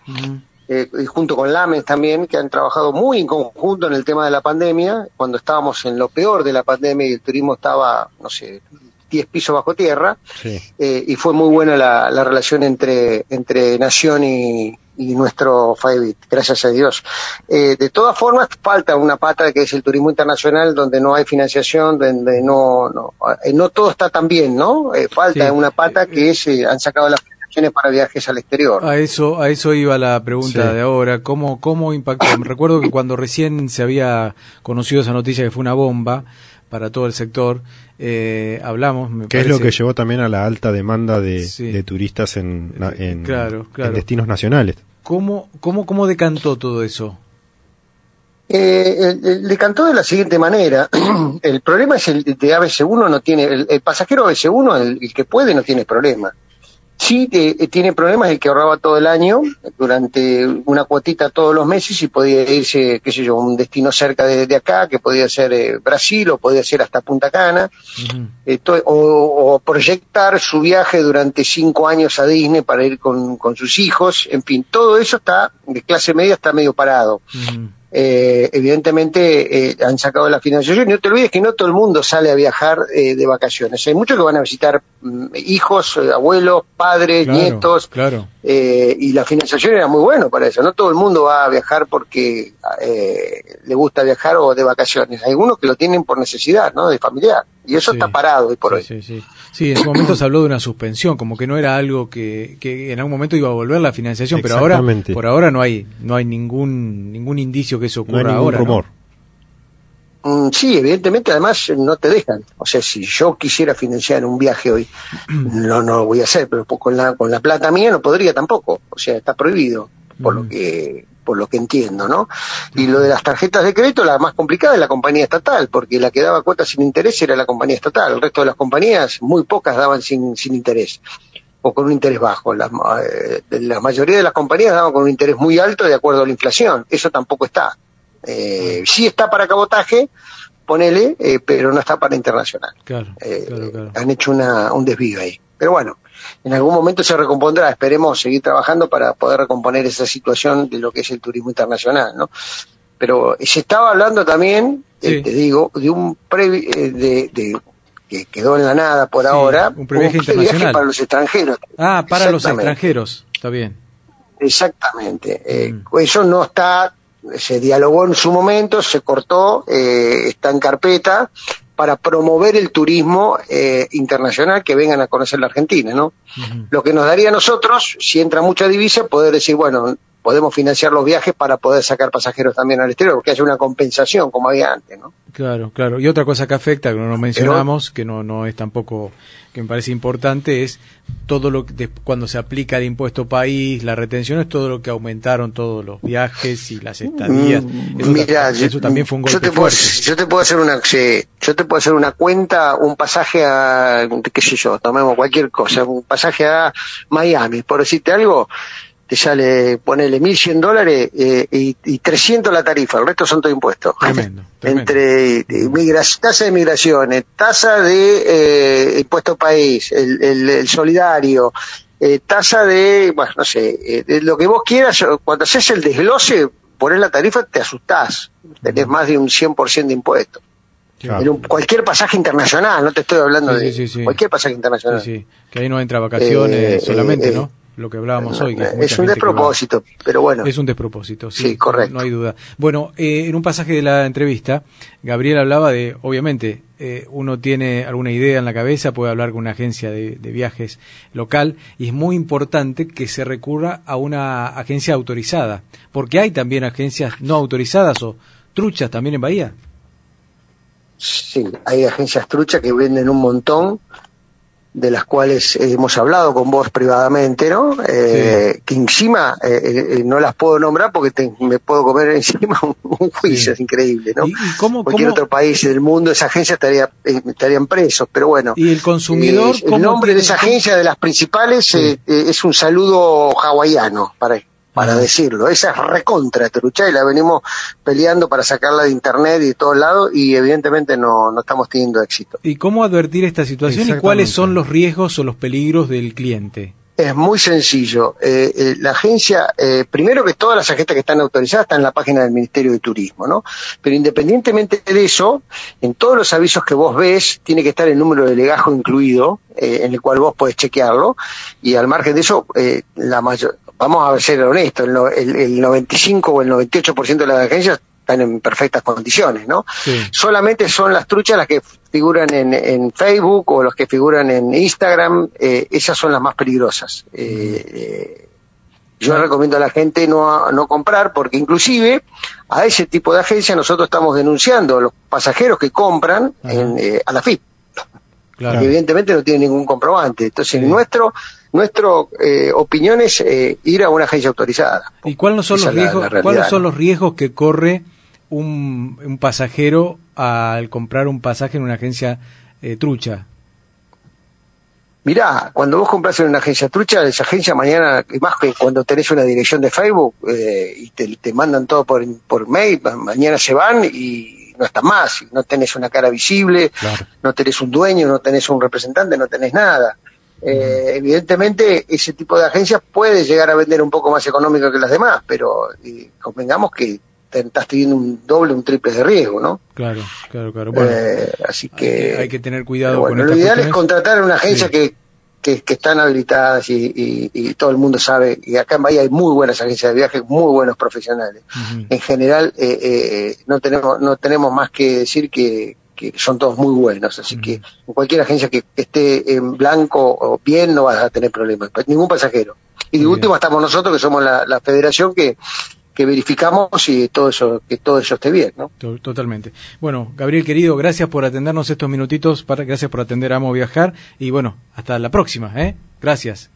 eh, y junto con Lames también, que han trabajado muy en conjunto en el tema de la pandemia, cuando estábamos en lo peor de la pandemia y el turismo estaba, no sé, 10 pisos bajo tierra, eh, y fue muy buena la, la relación entre, entre Nación y, y nuestro FIBIT, gracias a Dios. Eh, de todas formas, falta una pata que es el turismo internacional, donde no hay financiación, donde no, no, eh, no todo está tan bien, ¿no? Eh, falta una pata que es, han sacado para viajes al exterior. A eso, a eso iba la pregunta de ahora. ¿Cómo, cómo impactó? *coughs* Recuerdo que cuando recién se había conocido esa noticia que fue una bomba para todo el sector, eh, hablamos. Me ¿Qué es lo que llevó también a la alta demanda de, turistas en, en, destinos nacionales? ¿Cómo, cómo, cómo decantó todo eso? Eh, decantó de la siguiente manera. *clears throat* el problema es el de ABC1 no tiene, el, pasajero ABC1, el, que puede, no tiene problema. Sí, eh, tiene problemas el que ahorraba todo el año, durante una cuotita todos los meses y podía irse, qué sé yo, un destino cerca de, acá, que podía ser eh, Brasil o podía ser hasta Punta Cana, o, proyectar su viaje durante cinco años a Disney para ir con, con sus hijos, en fin, todo eso está, de clase media está medio parado eh, evidentemente eh, han sacado la financiación. Y no te olvides que no todo el mundo sale a viajar eh, de vacaciones. Hay muchos que van a visitar mm, hijos, eh, abuelos, padres, nietos. Claro. Eh, y la financiación era muy bueno para eso. No todo el mundo va a viajar porque le gusta viajar o de vacaciones. Hay algunos que lo tienen por necesidad, ¿no? De familiar. Y eso está parado hoy por hoy. Sí, sí. sí, en su momento se habló de una suspensión, como que no era algo que, que en algún momento iba a volver la financiación, pero ahora por ahora no hay no hay ningún ningún indicio que eso ocurra no hay ahora. Rumor. Sí, evidentemente, además no te dejan. O sea, si yo quisiera financiar un viaje hoy, *clears throat* no, no lo voy a hacer, pero con la, con la plata mía no podría tampoco. O sea, está prohibido, por lo que por lo que entiendo, ¿no? Y lo de las tarjetas de crédito, la más complicada es la compañía estatal, porque la que daba cuotas sin interés era la compañía estatal. El resto de las compañías, muy pocas daban sin, sin interés o con un interés bajo. La, eh, la mayoría de las compañías daban con un interés muy alto de acuerdo a la inflación. Eso tampoco está. Eh, sí está para cabotaje, ponele, eh, pero no está para internacional. Claro, eh, Han hecho una, un desvío ahí. Pero bueno, en algún momento se recompondrá. Esperemos seguir trabajando para poder recomponer esa situación de lo que es el turismo internacional, ¿no? Pero se estaba hablando también, eh, te digo, de un previ eh, de, que quedó en la nada por ahora, un previaje internacional para los extranjeros. Ah, para los extranjeros, está bien. Exactamente. Eh, mm. Eso no está, se dialogó en su momento, se cortó, eh, está en carpeta, para promover el turismo eh, internacional que vengan a conocer la Argentina, ¿no? Lo que nos daría a nosotros, si entra mucha divisa, poder decir, bueno, podemos financiar los viajes para poder sacar pasajeros también al exterior, porque haya una compensación como había antes, ¿no? Claro, claro. Y otra cosa que afecta, que no nos mencionamos, que no, no es tampoco, que me parece importante, es todo lo que, cuando se aplica el impuesto país, la retención es todo lo que aumentaron todos los viajes y las estadías. Mm, eso, Mira, eso también fue un golpe yo te puedo, Yo te puedo hacer una, yo te puedo hacer una cuenta, un pasaje a, qué sé yo, tomemos cualquier cosa, un pasaje a Miami, por decirte algo, te sale, ponele 1.100 dólares eh, y, y 300 la tarifa, el resto son todo impuestos. Tremendo, tremendo. Entre eh, tasa de migraciones, tasa de eh, impuesto país, el, el- el solidario, eh, tasa de, bueno, no sé, de lo que vos quieras, cuando haces el desglose, pones la tarifa, te asustás, tenés más de un 100% de impuestos. Claro. En un- cualquier pasaje internacional, no te estoy hablando Sí, de sí, sí, cualquier pasaje internacional. Sí, sí, que ahí no entra vacaciones solamente, ¿no? Lo que hablábamos hoy. Que es un va- despropósito, pero bueno. Es un despropósito, sí, Sí, correcto. No hay duda. Bueno, eh, en un pasaje de la entrevista, Gabriel hablaba de, obviamente, eh, uno tiene alguna idea en la cabeza, puede hablar con una agencia de, de viajes local, y es muy importante que se recurra a una agencia autorizada, porque hay también agencias no autorizadas o truchas también en Bahía. Sí, hay agencias truchas que venden un montón, de las cuales eh, hemos hablado con vos privadamente, ¿no? Eh, Que encima eh, eh, no las puedo nombrar porque te- me puedo comer *laughs* encima un, un juicio, es increíble, ¿no? ¿Y, y cómo, Cualquier cómo- otro país del mundo, esa agencia estaría, eh, estarían presos, pero bueno. y el consumidor, Eh, el nombre tiene- de esa agencia, de las principales, eh, eh, es un saludo hawaiano, para, para decirlo. Esa es recontra trucha y la venimos peleando para sacarla de internet y de todos lados y evidentemente no, no estamos teniendo éxito. ¿Y cómo advertir esta situación y cuáles son los riesgos o los peligros del cliente? Es muy sencillo. Eh, eh, la agencia, eh, primero que todas las agencias que están autorizadas están en la página del Ministerio de Turismo, ¿no? Pero independientemente de eso, en todos los avisos que vos ves, tiene que estar el número de legajo incluido, eh, en el cual vos podés chequearlo, y al margen de eso, eh, la mayor, vamos a ser honestos, el, el, el 95 o el 98% de las agencias están en perfectas condiciones, ¿no? Sí. solamente son las truchas las que figuran en, en Facebook o las que figuran en Instagram, eh, esas son las más peligrosas. Eh, eh, yo recomiendo a la gente no, no comprar porque inclusive a ese tipo de agencia nosotros estamos denunciando a los pasajeros que compran en, eh, a la FIP, Claro. evidentemente no tienen ningún comprobante. Entonces Sí. nuestro nuestro eh, opinión es eh, ir a una agencia autorizada. ¿Y cuáles son, Esa los la- riesgos, la realidad, cuáles son los riesgos que corre un, un pasajero al comprar un pasaje en una agencia eh, trucha? Mirá, cuando vos compras en una agencia trucha, esa agencia mañana, más que cuando tenés una dirección de Facebook eh, y te, te mandan todo por, por mail, ma- mañana se van y no están más, no tenés una cara visible, no tenés un dueño, no tenés un representante, no tenés nada. Eh, evidentemente ese tipo de agencias puede llegar a vender un poco más económico que las demás, pero eh, convengamos que te estás teniendo un doble, un triple de riesgo, ¿no? Claro, claro, claro. Bueno, Eh, así que, hay que tener cuidado bueno, con lo ideal es contratar a una agencia Sí. que, que, que están habilitadas y, y- y todo el mundo sabe, y acá en Bahía hay muy buenas agencias de viajes, muy buenos profesionales. En general, eh, eh, no tenemos no tenemos más que decir que, que son todos muy buenos, así que en cualquier agencia que, esté en blanco o bien no vas a tener problemas, ningún pasajero. Y de último estamos nosotros que somos la, la federación que, que verificamos y todo eso, que todo eso esté bien, ¿no? To- Totalmente. Bueno, Gabriel querido, gracias por atendernos estos minutitos, para, gracias por atender a Amo Viajar y bueno, hasta la próxima, ¿eh? Gracias.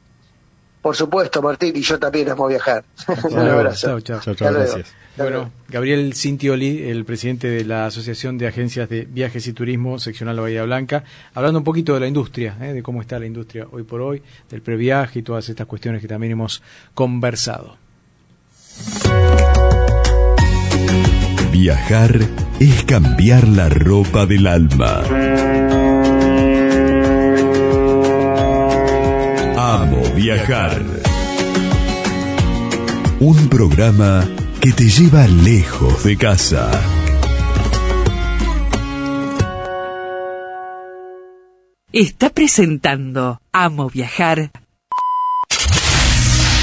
Por supuesto, Martín, y yo también amo viajar. *laughs* Un abrazo. Chao, chao. Chao, gracias. Bueno, Gabriel Cintioli, el presidente de la Asociación de Agencias de Viajes y Turismo Seccional de Bahía Blanca, hablando un poquito de la industria, ¿eh? de cómo está la industria hoy por hoy, del previaje y todas estas cuestiones que también hemos conversado. Viajar es cambiar la ropa del alma. Amo viajar. Un programa que te lleva lejos de casa. Está presentando Amo Viajar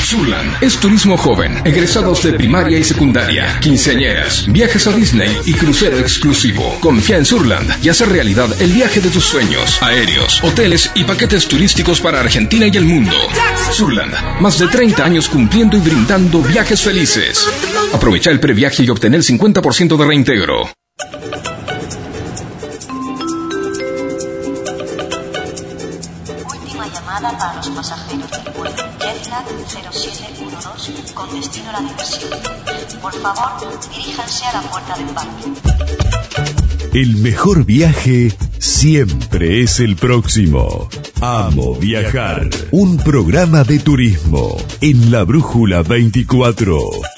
Surland es turismo joven, egresados de primaria y secundaria, quinceañeras, viajes a Disney y crucero exclusivo. Confía en Surland y hace realidad el viaje de tus sueños, aéreos, hoteles y paquetes turísticos para Argentina y el mundo. Surland, más de 30 años cumpliendo y brindando viajes felices. Aprovecha el previaje y obtener el 50% de reintegro. Última llamada para los pasajeros del vuelo Jetlag 0712 con destino a la diversión. Por favor, diríjanse a la puerta de embarque. El mejor viaje siempre es el próximo. Amo viajar. Un programa de turismo en la Brújula 24.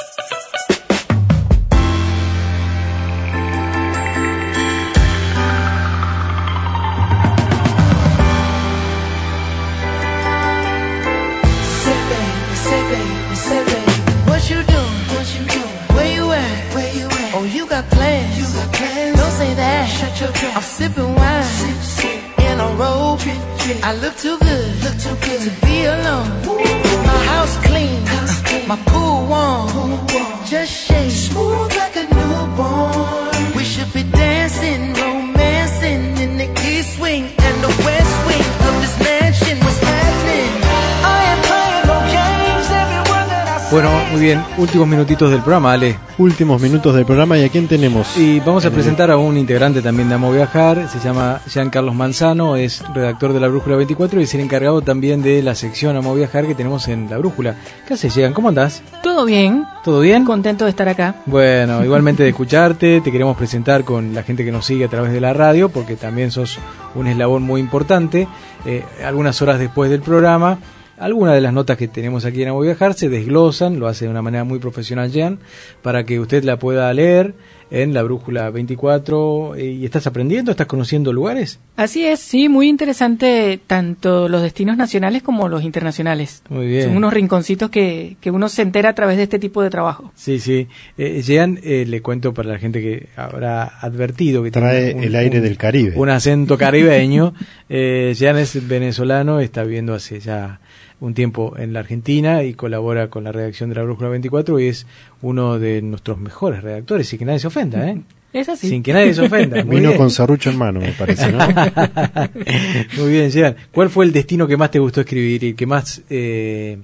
Últimos minutitos del programa, Ale. Últimos minutos del programa y a quién tenemos. Y vamos a el- presentar a un integrante también de Amo Viajar, se llama Jean Carlos Manzano, es redactor de La Brújula 24 y es el encargado también de la sección Amo Viajar que tenemos en La Brújula. ¿Qué haces, Jean? ¿Cómo andás? Todo bien, ¿Todo bien? contento de estar acá. Bueno, *laughs* igualmente de escucharte, te queremos presentar con la gente que nos sigue a través de la radio, porque también sos un eslabón muy importante. Eh, algunas horas después del programa, algunas de las notas que tenemos aquí en Amo Viajar se desglosan, lo hace de una manera muy profesional Jean, para que usted la pueda leer en la Brújula 24. Eh, ¿Y estás aprendiendo? ¿Estás conociendo lugares? Así es, sí, muy interesante tanto los destinos nacionales como los internacionales. Muy bien. Son unos rinconcitos que, que uno se entera a través de este tipo de trabajo. Sí, sí. Eh, Jean, eh, le cuento para la gente que habrá advertido que Trae tiene un- el aire un- del Caribe. Un acento caribeño. *laughs* eh, Jean es venezolano, está viviendo hace ya un tiempo en la Argentina y colabora con la redacción de la Brújula 24 y es uno de nuestros mejores redactores, sin que nadie se ofenda, ¿eh? *laughs* Es así. Sin que nadie se ofenda. *laughs* Muy Vino bien. con serrucho en mano, me parece, ¿no? *laughs* Muy bien, Jean. ¿Cuál fue el destino que más te gustó escribir y que más, eh,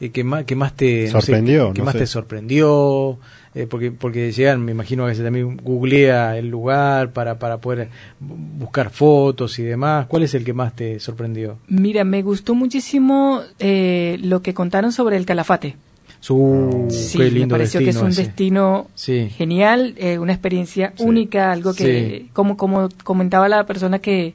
eh, que más, que más te no sé, Sorprendió, que no más sé. te sorprendió? Eh, porque porque Jean, me imagino que se también googlea el lugar para para poder bu- buscar fotos y demás. ¿Cuál es el que más te sorprendió? Mira, me gustó muchísimo eh, lo que contaron sobre el Calafate. Su Sí, qué me pareció que es un ese. destino Sí. genial, eh, una experiencia única, algo que, como, como comentaba la persona que,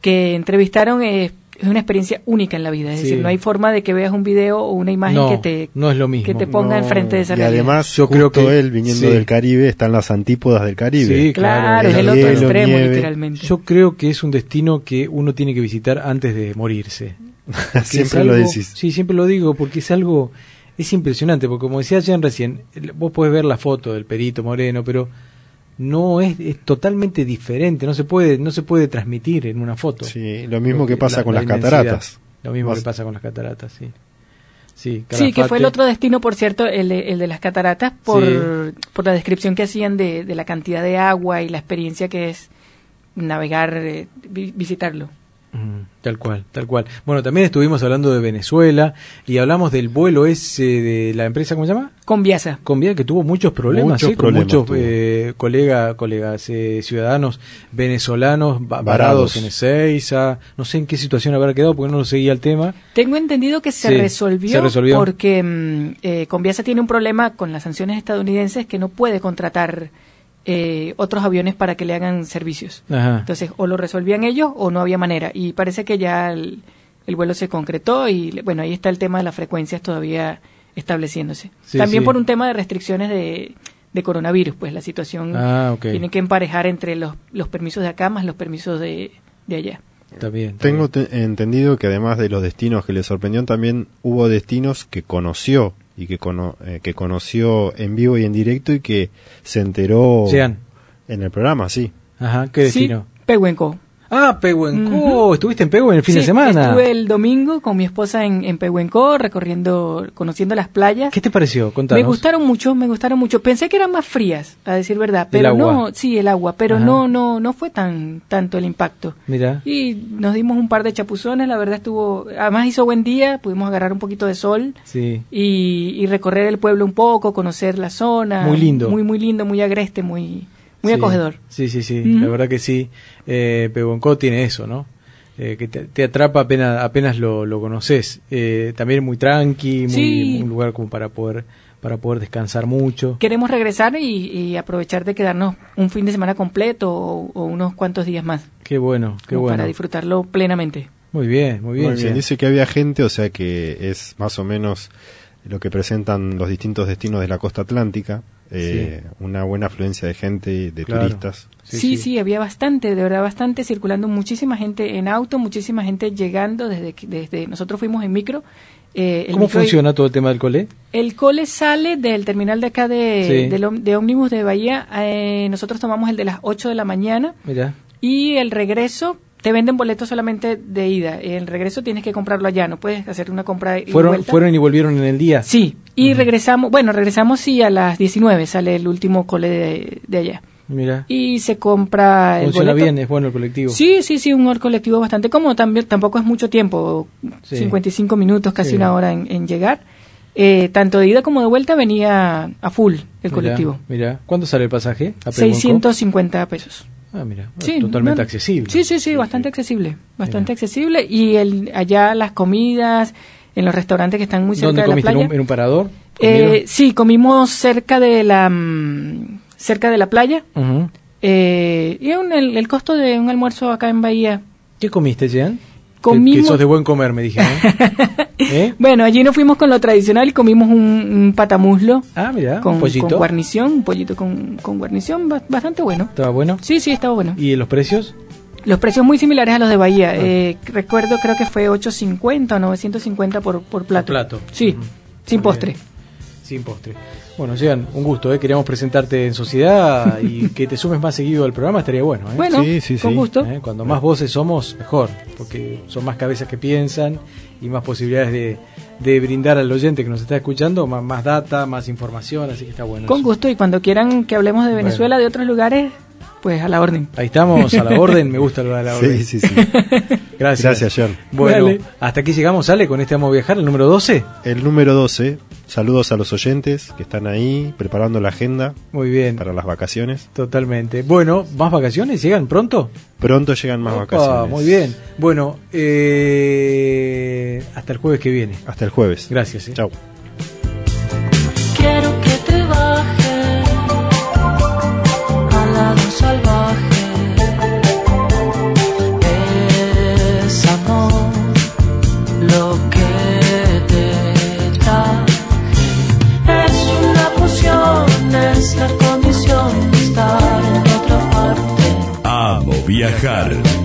que entrevistaron, eh, es una experiencia única en la vida. Es Sí. decir, no hay forma de que veas un video o una imagen No, que te, no es lo mismo. que te ponga No. enfrente de esa Y realidad. además, Yo creo que- él, viniendo sí. del Caribe, están las antípodas del Caribe. Sí, Claro, es el Hielo, otro extremo, nieve. literalmente. Yo creo que es un destino que uno tiene que visitar antes de morirse. *laughs* Siempre es lo algo- decís. Sí, siempre lo digo, porque es algo, es impresionante, porque como decía Jan recién, el- vos podés ver la foto del perito moreno, pero no es, es totalmente diferente, no se puede, no se puede transmitir en una foto. Sí, lo mismo que pasa la- con la las cataratas. Lo mismo Vas- que pasa con las cataratas, sí. Sí, Sí, que fue el otro destino, por cierto, el de, el de las cataratas, por, Sí. por la descripción que hacían de, de la cantidad de agua y la experiencia que es navegar, eh, vi- visitarlo. Tal cual, tal cual. Bueno, también estuvimos hablando de Venezuela y hablamos del vuelo ese de la empresa, ¿cómo se llama? Conviasa. Convía que tuvo muchos problemas, Muchos ¿sí? con problemas muchos tuvo. eh, colega, colegas, eh, ciudadanos venezolanos va- Varados. varados en Ezeiza. No sé en qué situación habrá quedado porque no lo seguía el tema. Tengo entendido que se, Sí, resolvió, se resolvió. porque mm, eh, Conviasa tiene un problema con las sanciones estadounidenses que no puede contratar eh, otros aviones para que le hagan servicios. Ajá. Entonces, o lo resolvían ellos o no había manera. Y parece que ya el, el vuelo se concretó y, bueno, ahí está el tema de las frecuencias todavía estableciéndose. Sí, También sí. por un tema de restricciones de, de coronavirus, pues la situación Ah, tiene que emparejar entre los, los permisos de acá más los permisos de, de allá. Está bien. está Tengo bien. entendido que además de los destinos que le sorprendió, también hubo destinos que conoció y que, cono- eh, que conoció en vivo y en directo y que se enteró Jean. en el programa, sí. Ajá, ¿qué destino? Sí, Pehuenco. Ah, Pehuenco. ¿Estuviste en Pehuenco el fin de Sí, semana? Estuve el domingo con mi esposa en, en Pehuenco, recorriendo, conociendo las playas. ¿Qué te pareció? Contanos. Me gustaron mucho, me gustaron mucho. Pensé que eran más frías, a decir verdad, El pero agua. no, sí, el agua, pero Ajá. no, no, no fue tan tanto el impacto. Mira. Y nos dimos un par de chapuzones, la verdad estuvo, además hizo buen día, pudimos agarrar un poquito de sol Sí. y, y recorrer el pueblo un poco, conocer la zona. Muy lindo. Muy, muy lindo, muy agreste, muy, muy Sí. acogedor. Sí, sí, sí. La verdad que sí. Eh, tiene eso, ¿no? Eh, que te, te atrapa apenas, apenas lo, lo conoces. Eh, también muy tranqui, muy, Sí. un lugar como para poder para poder descansar mucho. Queremos regresar y, y aprovechar de quedarnos un fin de semana completo o, o unos cuantos días más. Qué bueno, qué bueno. Para disfrutarlo plenamente. Muy bien, muy bien. Muy bien, dice que había gente, o sea que es más o menos lo que presentan los distintos destinos de la costa atlántica, eh, una buena afluencia de gente, y de Claro. turistas. Sí, sí, había bastante, de verdad bastante circulando, muchísima gente en auto, muchísima gente llegando desde que- desde nosotros fuimos en micro. eh, el ¿Cómo micro- funciona todo el tema del cole? El cole sale del terminal de acá de, Sí. del de ómnibus de Bahía. eh, nosotros tomamos el de las 8 de la mañana Mira. y el regreso te venden boletos solamente de ida. El regreso tienes que comprarlo allá, no puedes hacer una compra y ¿Fueron, vuelta. ¿Fueron y volvieron en el día? Sí, y regresamos, bueno, regresamos sí a las 19, sale el último cole de, de allá. Mira. Y se compra el Funciona boleto. bien, es bueno el colectivo. Sí, sí, sí, un colectivo bastante cómodo. También, tampoco es mucho tiempo, Sí. 55 minutos, casi Sí. una hora en, en llegar. Eh, tanto de ida como de vuelta venía a full el Mira, colectivo. Mira, ¿cuánto sale el pasaje? a Pehuenco? 650 pesos. Ah, mira, Sí, totalmente no- accesible. Sí, sí, sí, bastante accesible. Bastante accesible. Y el, allá las comidas, en los restaurantes que están muy cerca ¿Dónde de la comiste? ¿En playa. un, en un parador? Eh, sí, comimos cerca de la mm, cerca de la playa. Eh, y un- el, el costo de un almuerzo acá en Bahía. ¿Qué comiste, Jean? Comimos- Que, que sos de buen comer, me dijeron. *laughs* ¿Eh? *laughs* Bueno, allí nos fuimos con lo tradicional y comimos un, un patamuslo Ah, mira, con, un pollito. con guarnición, un pollito con, con guarnición, ba- bastante bueno. ¿Estaba bueno? Sí, sí, estaba bueno. ¿Y los precios? Los precios muy similares a los de Ah. Bahía. Eh, recuerdo, creo que fue 8.50 o 950 por, por plato. plato. Sí, sin Muy postre. bien. Sin postre. Bueno, Jean, un gusto, ¿eh? Queríamos presentarte en sociedad y *laughs* que te sumes más seguido al programa estaría bueno, ¿eh? Bueno, Sí, sí, con sí. gusto. ¿Eh? Cuando más voces somos, mejor, porque son más cabezas que piensan y más posibilidades de, de brindar al oyente que nos está escuchando más, más data, más información, así que está bueno. Con eso. gusto y cuando quieran que hablemos de Venezuela, de otros lugares, pues a la orden. Ahí estamos, a la *laughs* orden, me gusta lo de la Sí, orden. sí, sí. *laughs* Gracias. Gracias, Jean. Bueno, Dale. hasta aquí llegamos, ¿sale? Con este Vamos a Viajar, el número 12. El número 12, saludos a los oyentes que están ahí preparando la agenda Muy bien, para las vacaciones. totalmente. Bueno, ¿más vacaciones? ¿Llegan pronto? Pronto llegan más Opa, vacaciones. Muy bien. Bueno, eh, hasta el jueves que viene. Hasta el jueves. Gracias. ¿eh? Chao. Quiero que te baje al lado es